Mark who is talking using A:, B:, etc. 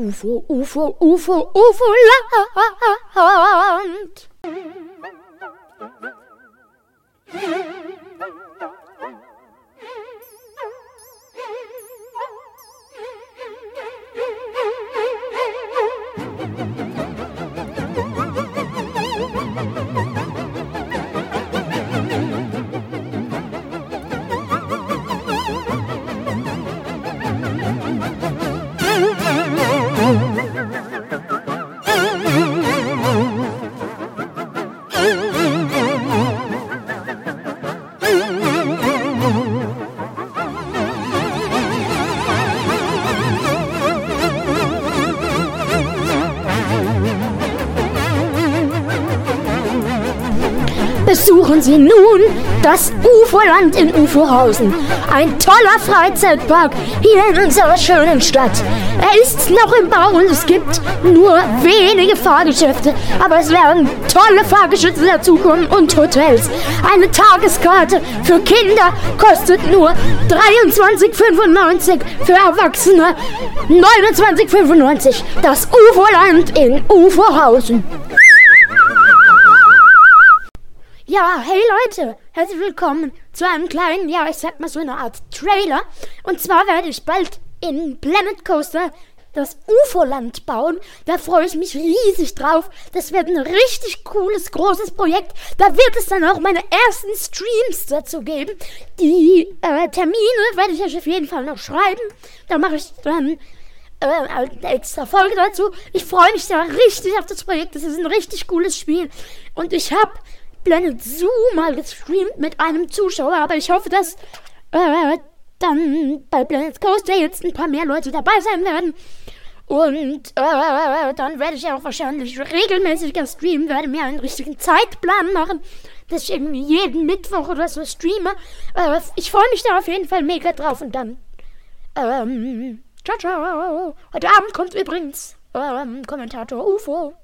A: 呜呼呜呼呜呼呜呼啦！哈哈哈哈 world. Besuchen Sie nun das UFO-Land in Ufohausen. Ein toller Freizeitpark hier in unserer schönen Stadt. Er ist noch im Bau und es gibt nur wenige Fahrgeschäfte, aber es werden tolle Fahrgeschäfte dazukommen und Hotels. Eine Tageskarte für Kinder kostet nur 23,95, für Erwachsene 29,95. Das UFO-Land in Ufohausen. Ja, hey Leute, herzlich willkommen zu einem kleinen, ja, ich sag mal so eine Art Trailer. Und zwar werde ich bald in Planet Coaster das UFO-Land bauen. Da freue ich mich riesig drauf. Das wird ein richtig cooles, großes Projekt. Da wird es dann auch meine ersten Streams dazu geben. Die äh, Termine werde ich euch auf jeden Fall noch schreiben. Da mache ich dann äh, eine extra Folge dazu. Ich freue mich da richtig auf das Projekt. Das ist ein richtig cooles Spiel. Und ich habe Planet Zoo mal gestreamt mit einem Zuschauer, aber ich hoffe, dass äh, dann bei Planet Coaster jetzt ein paar mehr Leute dabei sein werden. Und äh, dann werde ich auch wahrscheinlich regelmäßiger streamen, werde mir einen richtigen Zeitplan machen, dass ich irgendwie jeden Mittwoch oder so streame. Äh, ich freue mich da auf jeden Fall mega drauf und dann. Ähm, ciao, ciao. Heute Abend kommt übrigens ähm, Kommentator UFO.